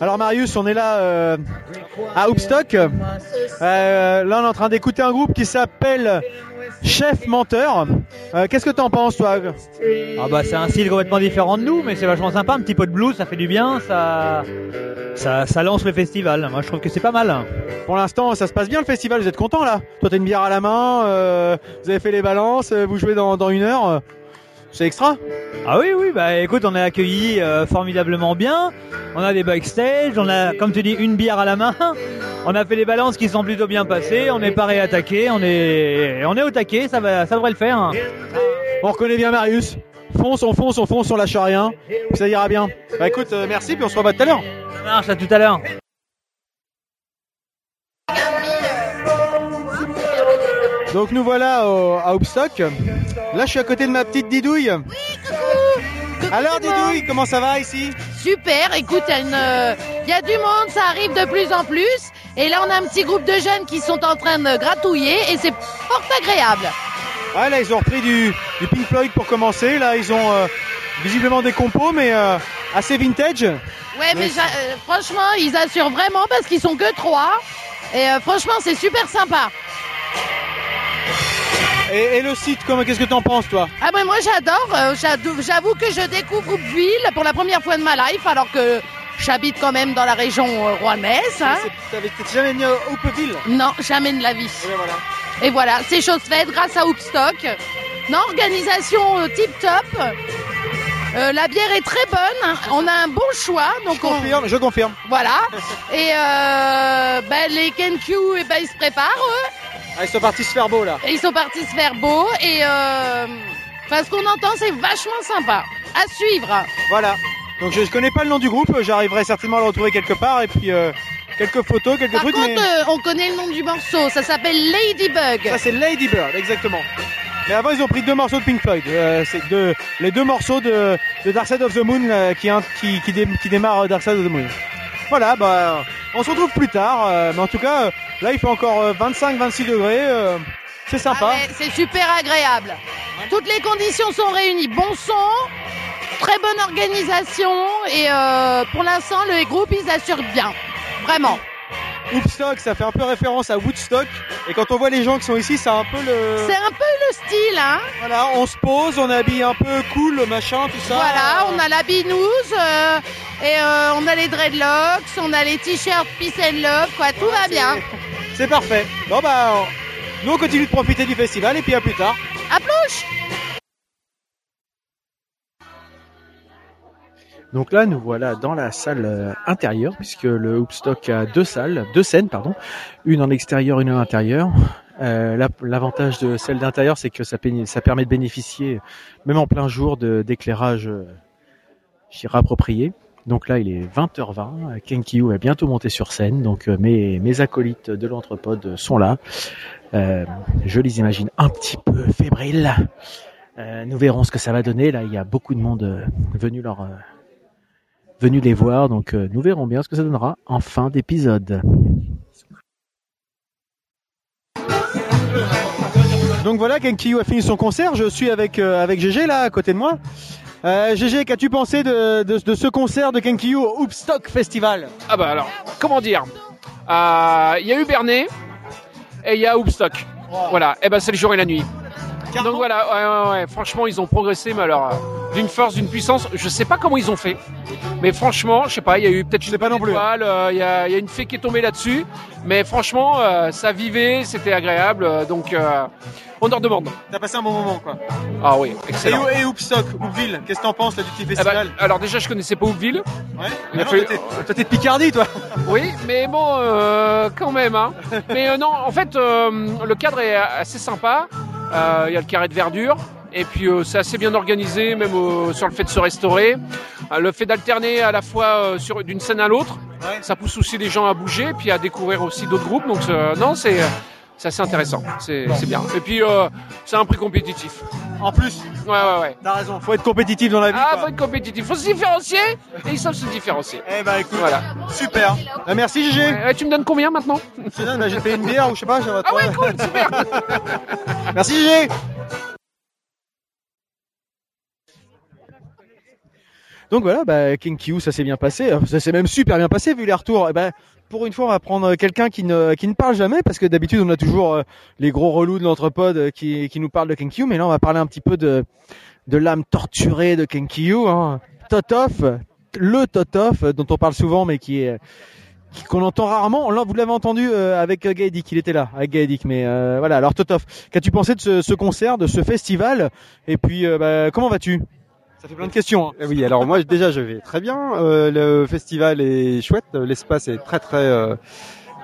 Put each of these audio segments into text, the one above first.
Alors Marius, on est là euh, à Hoopstock. Euh, là, on est en train d'écouter un groupe qui s'appelle Chef Menteur. Euh, Qu'est-ce que t'en penses, toi? Ah bah c'est un style complètement différent de nous, mais c'est vachement sympa, un petit peu de blues, ça fait du bien, ça, ça, ça lance le festival. Moi je trouve que c'est pas mal. Pour l'instant, ça se passe bien le festival. Vous êtes content là? Toi, t'as une bière à la main. vous avez fait les balances. Vous jouez dans, dans une heure. C'est extra. Ah oui oui bah écoute on est accueillis euh, formidablement bien, on a des backstage, on a comme tu dis une bière à la main, on a fait les balances qui sont plutôt bien passées, on est paré à attaquer, on est on est au taquet, ça va ça devrait le faire. hein. On reconnaît bien Marius. Fonce, on fonce, on fonce, on lâche rien. Ça ira bien. Bah écoute, euh, merci. Puis on se revoit tout à l'heure. Ça marche à tout à l'heure. Donc nous voilà au- à Hoopstock. Là, je suis à côté de ma petite Didouille. Alors Didouille, comment ça va ici? Super, écoute, il y, a euh, y du monde, ça arrive de plus en plus. Et là, on a un petit groupe de jeunes qui sont en train de gratouiller et c'est fort agréable. Ouais, là, ils ont repris du, du Pink Floyd pour commencer. Là, ils ont euh, visiblement des compos, mais euh, assez vintage. Ouais, mais j'a- euh, franchement, ils assurent vraiment parce qu'ils sont que trois. Et franchement, c'est super sympa. Et, et le site, comment- qu'est-ce que t'en penses, toi? Ah ben moi j'adore, euh, j'avoue que je découvre Hoopville pour la première fois de ma life alors que j'habite quand même dans la région euh, rouennaise. hein. T'es jamais venu à Hoopville Non, jamais de la vie. Et ben voilà. Et voilà, c'est chose faite grâce à Hoopstock. Non, organisation euh, tip top. Euh, la bière est très bonne. On a un bon choix. Donc Je on- confirme, je confirme. voilà. Et euh, ben, les KenQ, eh ben, ils se préparent. eux. Ah, ils sont partis se faire beau, là. Et ils sont partis se faire beau. Et euh, enfin, ce qu'on entend, c'est vachement sympa. À suivre. Voilà. Donc je, je connais pas le nom du groupe, j'arriverai certainement à le retrouver quelque part et puis euh, quelques photos, quelques Par trucs. contre, mais euh, on connaît le nom du morceau. Ça s'appelle Ladybug. ça c'est Lady Bird, exactement. Mais avant ils ont pris deux morceaux de Pink Floyd. Euh, c'est deux, les deux morceaux de, de Dark Side of the Moon euh, qui, qui, qui, dé- qui démarrent euh, Dark Side of the Moon. Voilà, bah on se retrouve plus tard. euh, mais en tout cas, euh, là il fait encore 25-26 degrés. euh, c'est sympa. Ah ouais, c'est super agréable. Toutes les conditions sont réunies. Bon son, très bonne organisation et euh, pour l'instant le groupe ils assurent bien. Vraiment. Hoopstock, ça fait un peu référence à Woodstock. Et quand on voit les gens qui sont ici, c'est un peu le. C'est un peu le style, hein. Voilà, on se pose, on est habillé un peu cool, machin, tout ça. Voilà, on a la binouse euh, et euh, on a les dreadlocks, on a les t-shirts peace and love, quoi. Tout va bien. C'est parfait. Bon bah, nous on continue de profiter du festival et puis à plus tard. À plus Donc là, nous voilà dans la salle euh, intérieure, puisque le Hoopstock a deux salles, deux scènes, pardon, une en extérieur, une à l'intérieur. Euh, la- L'avantage de celle d'intérieur, c'est que ça, permet de bénéficier, même en plein jour, d'éclairage, euh, approprié. Donc là, il est 20h20. Kenkyu va bientôt monter sur scène. Donc euh, mes, mes acolytes de l'entrepode sont là. Euh, je les imagine un petit peu fébriles. Euh, nous verrons ce que ça va donner. Là, il y a beaucoup de monde venu leur venu les voir. Donc euh, nous verrons bien ce que ça donnera en fin d'épisode. Donc voilà, Kenkyu a fini son concert. Je suis avec euh, avec GG là à côté de moi. Euh, GG, qu'as-tu pensé de, de, de ce concert de Kenkyu au Hoopstock Festival? Ah bah alors, comment dire? Euh, Il y a eu Bernet et il y a Hoopstock. Voilà, et ben c'est le jour et la nuit. Donc voilà, ouais, ouais, ouais, franchement ils ont progressé, mais alors euh, d'une force, d'une puissance, je sais pas comment ils ont fait, mais franchement, je sais pas, il y a eu peut-être une pas non plus. étoile, euh, il y, a, il y a une fée qui est tombée là-dessus, mais franchement euh, ça vivait, c'était agréable, donc on leur demande. T'as passé un bon moment quoi. Ah oui, Et, excellent. et Hoopstock, Hoopville, qu'est-ce que t'en penses là du petit Eh ben, festival alors déjà je connaissais pas Hoopville, Ouais. il a non, fallu- toi, t'es- de Picardie toi. Oui, mais bon, quand même. Hein. Mais non, en fait, le cadre est assez sympa. Euh, Il y a le carré de verdure. Et puis euh, c'est assez bien organisé, même euh, sur le fait de se restaurer. Euh, le fait d'alterner à la fois euh, sur d'une scène à l'autre, Ouais. ça pousse aussi les gens à bouger, puis à découvrir aussi d'autres groupes. Donc euh, non, c'est c'est assez intéressant. C'est bien. Et puis euh, c'est un prix compétitif. En plus, Ouais, ouais, ouais. t'as raison, faut être compétitif dans la vie. Ah, quoi. faut être compétitif. Faut se différencier. Et ils savent se différencier. Eh bah écoute, Voilà. super. Bah, merci GG. Ouais, tu me donnes combien maintenant? Je te donne, bah, j'ai fait une bière ou je sais pas. Ah ouais, cool, super. Merci GG. Donc voilà, bah, Kenkyu, ça s'est bien passé. Euh, Ça s'est même super bien passé vu les retours. Et ben, pour une fois, on va prendre quelqu'un qui ne, qui ne parle jamais parce que d'habitude, on a toujours euh, les gros relous de l'entrepode euh, qui, qui nous parlent de Kenkyu. Mais là, on va parler un petit peu de, de l'âme torturée de Kenkyu. Hein. Totov, le Totov euh, dont on parle souvent, mais qui est qu'on entend rarement. Là, vous l'avez entendu euh, avec euh, Gaëdic, il était là avec Gaëdic. Mais euh, voilà. Alors Totov, qu'as-tu pensé de ce, ce concert, de ce festival? Et puis, euh, bah, comment vas-tu? Ça fait plein de questions. hein. Eh Oui, alors moi déjà je vais très bien. Euh, le festival est chouette, l'espace est très très euh,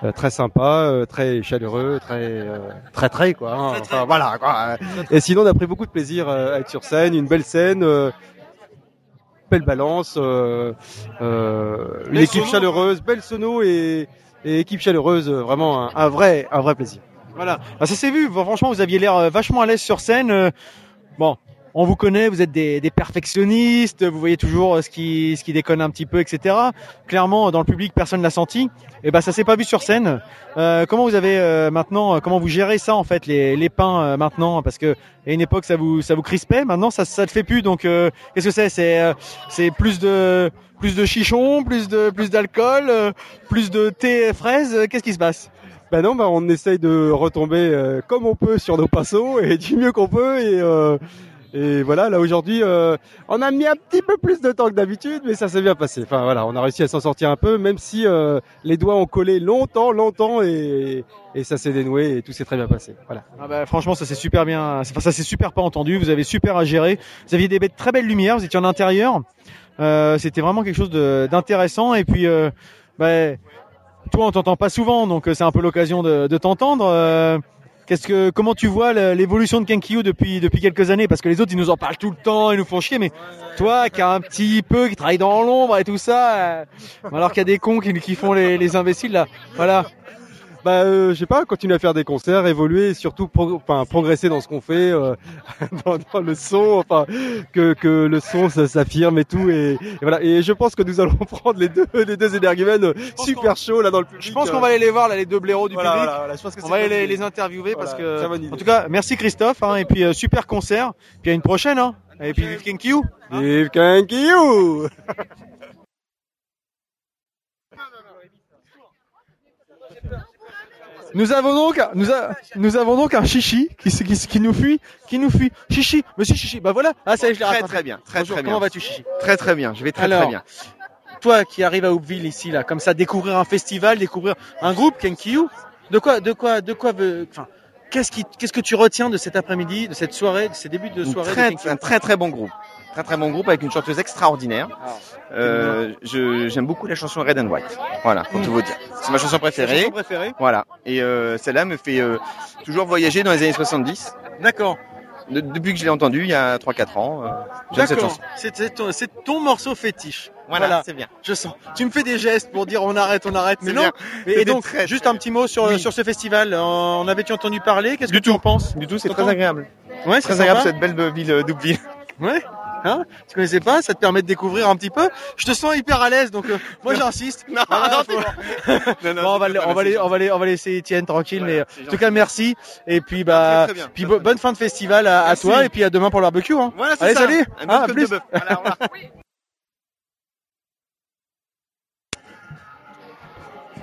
euh, très sympa, euh, très chaleureux, très euh, très très quoi. hein. Enfin, voilà quoi. Et sinon on a pris beaucoup de plaisir euh, à être sur scène, une belle scène, euh, belle balance, euh, euh, une équipe sono. chaleureuse, belle sono et, et équipe chaleureuse, vraiment un, un vrai un vrai plaisir. Voilà, Ah, ça s'est vu. Franchement, vous aviez l'air vachement à l'aise sur scène. Bon, on vous connaît, vous êtes des, des perfectionnistes, vous voyez toujours euh, ce qui, ce qui déconne un petit peu, etc. Clairement, dans le public, personne l'a senti. Et ben, ça s'est pas vu sur scène. Euh, comment vous avez euh, maintenant, euh, comment vous gérez ça en fait, les, les pains euh, maintenant? Parce que à une époque, ça vous, ça vous crispait. Maintenant, ça, ça le fait plus. Donc, euh, qu'est-ce que c'est? C'est, euh, c'est plus de, plus de chichon, plus de, plus d'alcool, euh, plus de thé fraise. Euh, Qu'est-ce qui se passe? Ben non, ben on essaye de retomber euh, comme on peut sur nos pinceaux et du mieux qu'on peut et euh, et voilà, là aujourd'hui, euh, on a mis un petit peu plus de temps que d'habitude, mais ça s'est bien passé. Enfin voilà, on a réussi à s'en sortir un peu, même si euh, les doigts ont collé longtemps, longtemps, et, et ça s'est dénoué et tout s'est très bien passé. Voilà. Ah bah, franchement, ça c'est super bien. Enfin, ça c'est super pas entendu. Vous avez super à gérer. Vous aviez des bêtes très belles lumières. Vous étiez en intérieur. Euh, C'était vraiment quelque chose d'intéressant. Et puis, euh, bah, toi, on t'entend pas souvent, donc euh, c'est un peu l'occasion de, de t'entendre. Qu'est-ce que, comment tu vois l'évolution de Kenkyu depuis depuis quelques années? Parce que les autres, ils nous en parlent tout le temps, ils nous font chier. Mais toi, qui a un petit peu, qui travaille dans l'ombre et tout ça, euh, alors qu'il y a des cons qui, qui font les, les imbéciles là. Voilà. Bah, euh, je sais pas, continuer à faire des concerts, évoluer, et surtout pro- enfin, progresser dans ce qu'on fait, euh, dans, dans le son, enfin que, que le son s'affirme et tout, et, et voilà. Et je pense que nous allons prendre les deux les deux énergumènes euh, super chauds là dans le public. Je pense euh, qu'on va aller les voir là, les deux blaireaux du voilà, public. voilà, voilà, je pense que On va aller les, les interviewer parce que, en tout cas, merci Christophe, hein, et puis euh, super concert, puis à une prochaine, hein, et puis vive Kenkyu. Vive Kenkyu Nous avons donc, nous, a- nous avons donc un chichi qui, qui, qui nous fuit, qui nous fuit. Chichi, monsieur chichi, bah voilà. Ah ça y est, je l'ai Très très bien, très Bonjour, très bien. comment vas-tu chichi? Très très bien, je vais très Alors, très bien. Toi qui arrives à Hoopville ici là, comme ça, découvrir un festival, découvrir un groupe Kenkyu. De quoi, de quoi, de quoi veut, enfin, qu'est-ce qui, qu'est-ce que tu retiens de cet après-midi, de cette soirée, de ces débuts de soirée très, un très très bon groupe. Très très bon groupe avec une chanteuse extraordinaire. Ah. Euh, je- J'aime beaucoup la chanson Red and White. Voilà, pour tout vous dire. C'est ma chanson préférée. chanson préférée Voilà. Et euh, celle-là me fait euh, toujours voyager dans les années 70. D'accord. De- depuis que je l'ai entendue il y a 3-4 ans. Euh, J'aime cette chanson. C'est ton, morceau fétiche. Voilà, Voilà. c'est bien. Je sens. Tu me fais des gestes pour dire on arrête, on arrête, mais non. Et, donc, très, juste un petit mot sur, Oui. sur ce festival. En, en avais-tu entendu parler? Qu'est-ce que tu en penses? Du tout, c'est très agréable. Ouais, Très agréable cette belle ville euh, d'Oupville. Ouais. Hein tu connaissais pas Ça te permet de découvrir un petit peu. Je te sens hyper à l'aise, donc euh, moi j'insiste. Non, Voilà, non, faut- Non, non, Bon, on va, c'est le- on va, les- on va, les- on va laisser Étienne tranquille, mais en tout cas merci. Et puis bah, Très, très bien. puis bo- bonne fin de festival à, toi et puis à demain pour le barbecue. Hein. Voilà, Allez, ça. salut. Un Ah, à plus. de. Voilà.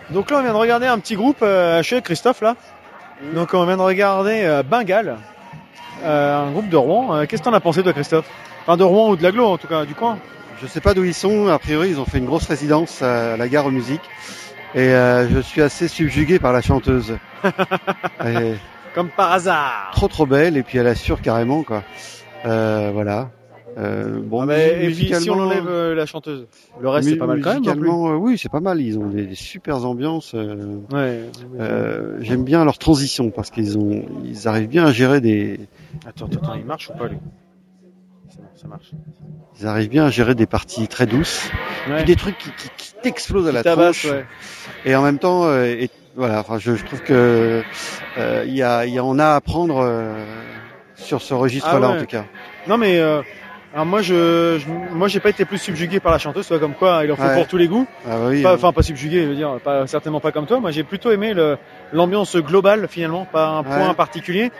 Donc là, on vient de regarder un petit groupe euh, chez Christophe là. Donc on vient de regarder euh, Bengal, euh, un groupe de Rouen. Euh, Qu'est-ce que t'en as pensé toi, Christophe? Enfin de Rouen ou de l'aglo en tout cas, du coin. Je sais pas d'où ils sont. A priori, ils ont fait une grosse résidence à la gare aux musiques. Et euh, je suis assez subjugué par la chanteuse. Comme par hasard. trop trop belle et puis elle assure carrément quoi. Euh, voilà. Euh, bon, Ah, mais- et puis si on enlève euh, la chanteuse, le reste c'est pas mal quand même. musicalement, euh, oui, c'est pas mal. Ils ont des, des super ambiances. euh, Ouais. euh, J'aime bien leur transition parce qu'ils ont, ils arrivent bien à gérer des, Attends, attends, attends, il marche ou pas lui? Ça marche. ils arrivent bien à gérer des parties très douces, Ouais. puis des trucs qui, qui, qui t'explosent à la tabasse, tronche. ouais. Et en même temps, euh, et, voilà, enfin, je, je trouve que euh, il y a, y a, on a à apprendre euh, sur ce registre-là Ah ouais. en tout cas. Non mais euh, alors moi je, je moi j'ai pas été plus subjugué par la chanteuse, soit comme quoi il en faut Ouais. pour tous les goûts. Ah bah oui. Pas- hein. Enfin pas subjugué, je veux dire, pas certainement pas comme toi. Moi j'ai plutôt aimé le l'ambiance globale finalement, pas un point particulier.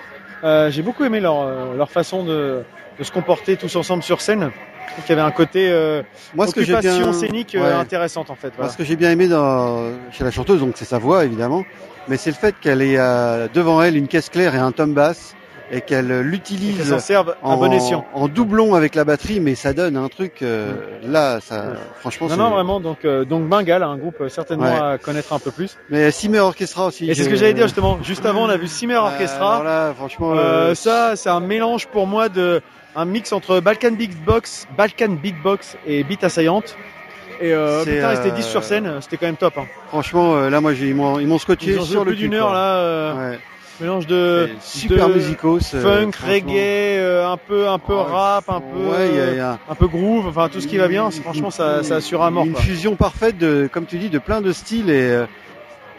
Euh, j'ai beaucoup aimé leur euh, leur façon de de se comporter tous ensemble sur scène. qu'il y avait un côté euh, Moi, ce que occupation bien- scénique euh, ouais. intéressante en fait. voilà. Moi, ce que j'ai bien aimé dans, chez la chanteuse, donc c'est sa voix évidemment, mais c'est le fait qu'elle ait euh, devant elle une caisse claire et un tom bass et qu'elle euh, l'utilise serve à en, bon escient. en doublon avec la batterie, mais ça donne un truc euh, là, ça, franchement. Non, non, vraiment. Donc, euh, donc Bengal, un groupe euh, certainement Ouais. à connaître un peu plus. Mais Simmer Orchestra aussi. Et c'est ce que j'allais dire justement. Juste avant, on a vu Simmer Orchestra. alors là, franchement, Euh, euh, ça, c'est un mélange pour moi de un mix entre Balkan Beatbox, Balkan Beatbox et Beat Assaillante. Et euh, putain, euh, 10 sur scène, c'était quand même top. Hein. franchement, euh, là, moi, j'ai, ils m'ont, ils m'ont scotché sur le plus d'une heure là. euh, Ouais. Mélange de super de musicos. euh, funk, reggae, euh, un peu, un peu Ouais. rap, un peu, Ouais, il y a- il y a- un peu groove, enfin tout ce qui va bien. Franchement, ça, ça assure à mort. Une quoi. fusion parfaite de, comme tu dis, de plein de styles et, euh,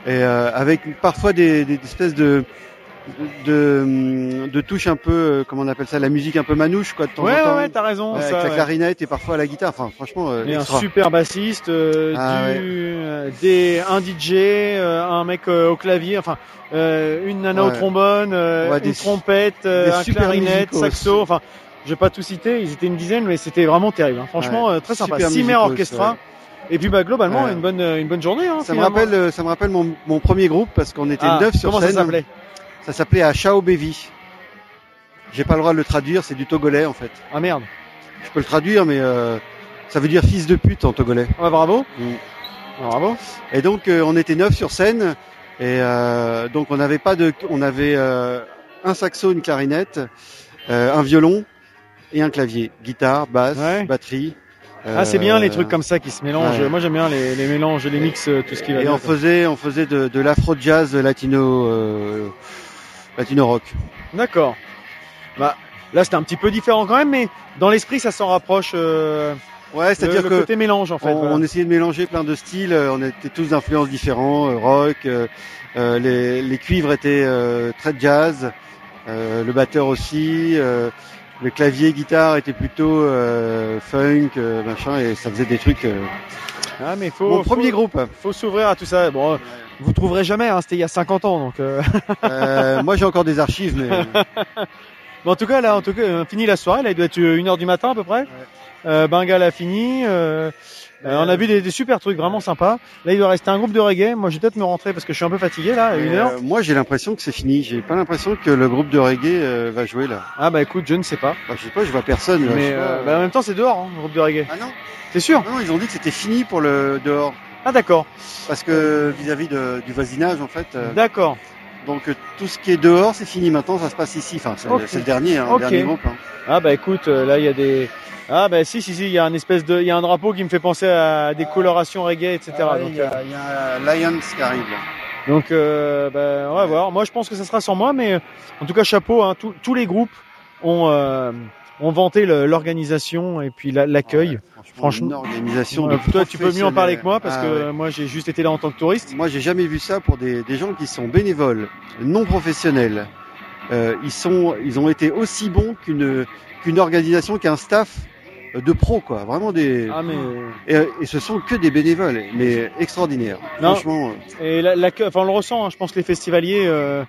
et euh, avec parfois des, des espèces de de, de touches un peu, euh, comment on appelle ça, la musique un peu manouche quoi de temps Ouais, en temps. ouais, t'as raison. Ouais, ça, avec la clarinette et parfois la guitare. Enfin, franchement, euh, Et un super bassiste, euh, Ah, du, euh, des, un DJ, euh, un mec au clavier, enfin une nana au trombone, une des- trompette, un clarinette, saxo, enfin je vais pas tout citer, ils étaient une dizaine, mais c'était vraiment terrible. hein. Franchement, très sympa. Musicos, Orchestra. Et puis bah globalement Ouais. une bonne une bonne journée. Hein, Ça me rappelle, ça me rappelle mon, mon premier groupe parce qu'on était Ah, neuf sur comment scène. ça s'appelait? Ça s'appelait à Chao Bevi. J'ai pas le droit de le traduire, c'est du togolais en fait. Ah merde. Je peux le traduire, mais euh, ça veut dire fils de pute en togolais. Ah, bah, bravo. Mm. Ah, bravo. Et donc euh, on était neuf sur scène et euh, donc on n'avait pas de, on avait euh, un saxo, une clarinette, euh, un violon et un clavier, guitare, basse, Ouais. batterie. Ah c'est bien les trucs comme ça qui se mélangent. ouais. Moi j'aime bien les, les mélanges, les mix, tout ce qui va Et bien. on faisait, on faisait de, de l'afro jazz latino, euh, latino rock. D'accord. Bah là c'était un petit peu différent quand même, mais dans l'esprit ça s'en rapproche. euh, Ouais, c'est-à-dire que côté mélange en fait. on, voilà. on essayait de mélanger plein de styles. euh, On était tous d'influences différents, euh, rock. euh, les, les cuivres étaient euh, très jazz. euh, le batteur aussi. euh, le clavier, guitare était plutôt euh, funk, machin, et ça faisait des trucs. Euh, Ah mais faut. Mon faut- premier groupe. Faut s'ouvrir à tout ça. Bon, euh, vous trouverez jamais. Hein, c'était il y a 50 ans donc. euh, Euh, moi, j'ai encore des archives, mais Bon, en tout cas, là, en tout cas, on finit la soirée. Là, il doit être une heure du matin à peu près. Euh, Bengal a fini. euh, euh, on a vu des, des super trucs vraiment sympas. Là, il doit rester un groupe de reggae. Moi, je vais peut-être me rentrer parce que je suis un peu fatigué là, une heure. Euh, moi, j'ai l'impression que c'est fini. J'ai pas l'impression que le groupe de reggae euh, va jouer là. Ah bah écoute, je ne sais pas. Enfin, je sais pas, je vois personne. là, Mais pas. euh, bah, en même temps, c'est dehors, hein, le groupe de reggae. Ah non, T'es sûr non, ils ont dit que c'était fini pour le dehors. Ah d'accord, Parce que vis-à-vis de- du voisinage, en fait. euh, d'accord. Donc euh, tout ce qui est dehors, c'est fini. Maintenant, ça se passe ici. Enfin, c'est le dernier, hein, le dernier groupe. hein. Ah bah écoute, euh, là, il y a des. Ah bah si si si, il y a un espèce de, il y a un drapeau qui me fait penser à des colorations reggae, etc. Ah ouais, donc, il y, a, il y a Lions qui arrive. Là. euh, donc euh, bah, on va voir. Moi, je pense que ça sera sans moi, mais euh, en tout cas, chapeau. Hein, tous- tous les groupes ont euh, ont vanté le- l'organisation et puis la- l'accueil. Franchement, Franchement, une organisation. Euh, de toi, tu peux mieux en parler que moi parce Ah, que ouais. euh, moi, j'ai juste été là en tant que touriste. Moi, j'ai jamais vu ça pour des, des gens qui sont bénévoles, non professionnels. Euh, ils sont, ils ont été aussi bons qu'une qu'une organisation, qu'un staff de pros, quoi. Vraiment des. Ah mais Et, et ce sont que des bénévoles, mais extraordinaires. Non. Franchement. euh, Et la- enfin on le ressent, hein, je pense que les festivaliers euh,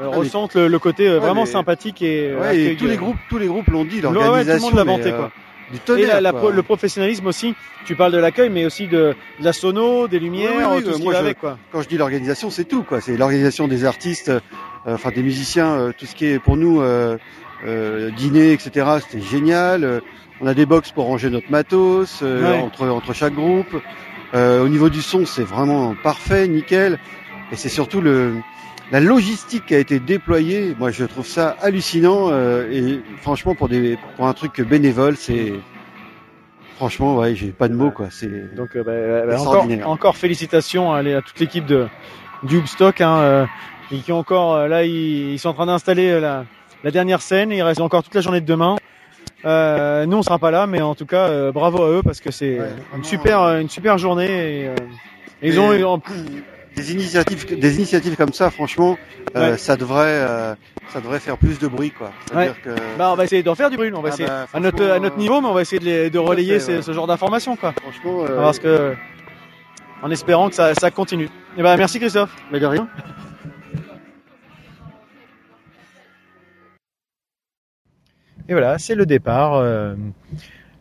euh, Ah, ressentent le, le côté euh, Ouais, vraiment mais- sympathique et, euh, Ouais, et tous les groupes, tous les groupes l'ont dit, Ouais, ouais, tout le l'organisation. monde l'a vanté, euh, quoi. Du Et tonnerre, la- la quoi. pro- le professionnalisme aussi, tu parles de l'accueil, mais aussi de, de la sono, des lumières, Oui, oui, oui, tout ce qui moi, va je- avec. Quoi. Quand je dis l'organisation, c'est tout, quoi. C'est l'organisation des artistes, euh, enfin des musiciens, euh, tout ce qui est pour nous euh, euh, dîner, etc. C'était génial. Euh, on a des box pour ranger notre matos euh, Ouais. entre entre chaque groupe. Euh, au niveau du son, c'est vraiment parfait, nickel. Et c'est surtout le la logistique qui a été déployée. Moi, je trouve ça hallucinant. euh, et franchement, pour des pour un truc bénévole, c'est franchement, ouais, j'ai pas de mots, quoi. C'est Donc euh, bah, bah, encore, Extraordinaire. encore félicitations à, les- à toute l'équipe de du Hoopstock, hein, euh, et qui encore euh, là ils, ils sont en train d'installer euh, la, la dernière scène. Il reste encore toute la journée de demain. Euh, nous on sera pas là, mais en tout cas bravo à eux parce que c'est Ouais, une super une super journée. Et, ils ont eu en- des initiatives des initiatives comme ça franchement euh, Ouais. ça devrait euh, ça devrait faire plus de bruit quoi que Bah, on va essayer d'en faire du bruit. On va Ah essayer bah, à notre à notre niveau, mais on va essayer de, les- relayer fait, ces- ouais. ce genre d'informations, quoi. franchement euh, Parce que en espérant que ça, ça continue. Et ben merci Christophe. mais de rien Et voilà, c'est le départ.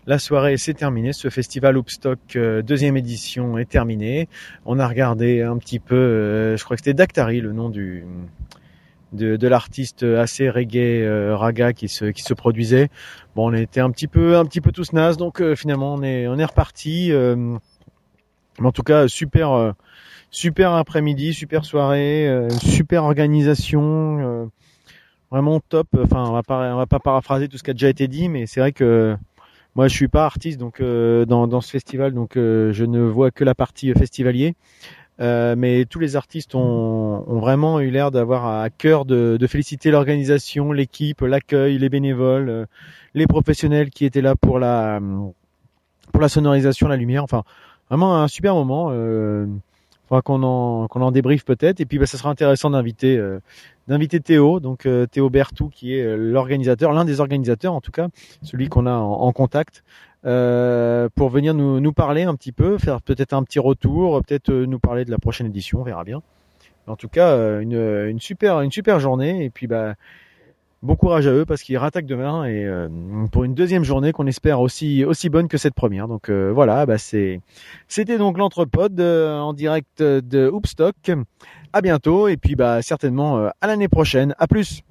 La soirée s'est terminée. Ce festival Hoopstock euh, deuxième édition est terminé. On a regardé un petit peu, euh, je crois que c'était Dactari, le nom du de, de l'artiste assez reggae euh, raga qui se qui se produisait. Bon, on était un petit peu un petit peu tous nazes, donc euh, finalement on est on est reparti. euh, en tout cas, super euh, super après-midi, super soirée, super organisation. vraiment top. Enfin, on va pas, on va pas paraphraser tout ce qui a déjà été dit, mais c'est vrai que moi, je suis pas artiste donc euh, dans, dans ce festival, donc euh, je ne vois que la partie euh, festivalier. Euh, mais tous les artistes ont, ont vraiment eu l'air d'avoir à cœur de, de féliciter l'organisation, l'équipe, l'accueil, les bénévoles, euh, les professionnels qui étaient là pour la pour la sonorisation, la lumière. Enfin, vraiment un super moment. Faudra qu'on en qu'on en débriefe peut-être. Et puis, bah, ça sera intéressant d'inviter euh, d'inviter Théo, donc euh, Théo Bertou, qui est euh, l'organisateur, l'un des organisateurs en tout cas, celui qu'on a en, contact, euh, pour venir nous, nous parler un petit peu, faire peut-être un petit retour, peut-être euh, nous parler de la prochaine édition, on verra bien. En tout cas, euh, une, une super une super journée et puis bah bon courage à eux parce qu'ils rattaquent demain et euh, pour une deuxième journée qu'on espère aussi aussi bonne que cette première. Donc euh, voilà, bah c'était donc l'entrepode euh, en direct de Hoopstock. À bientôt et puis bah certainement euh, à l'année prochaine. À plus.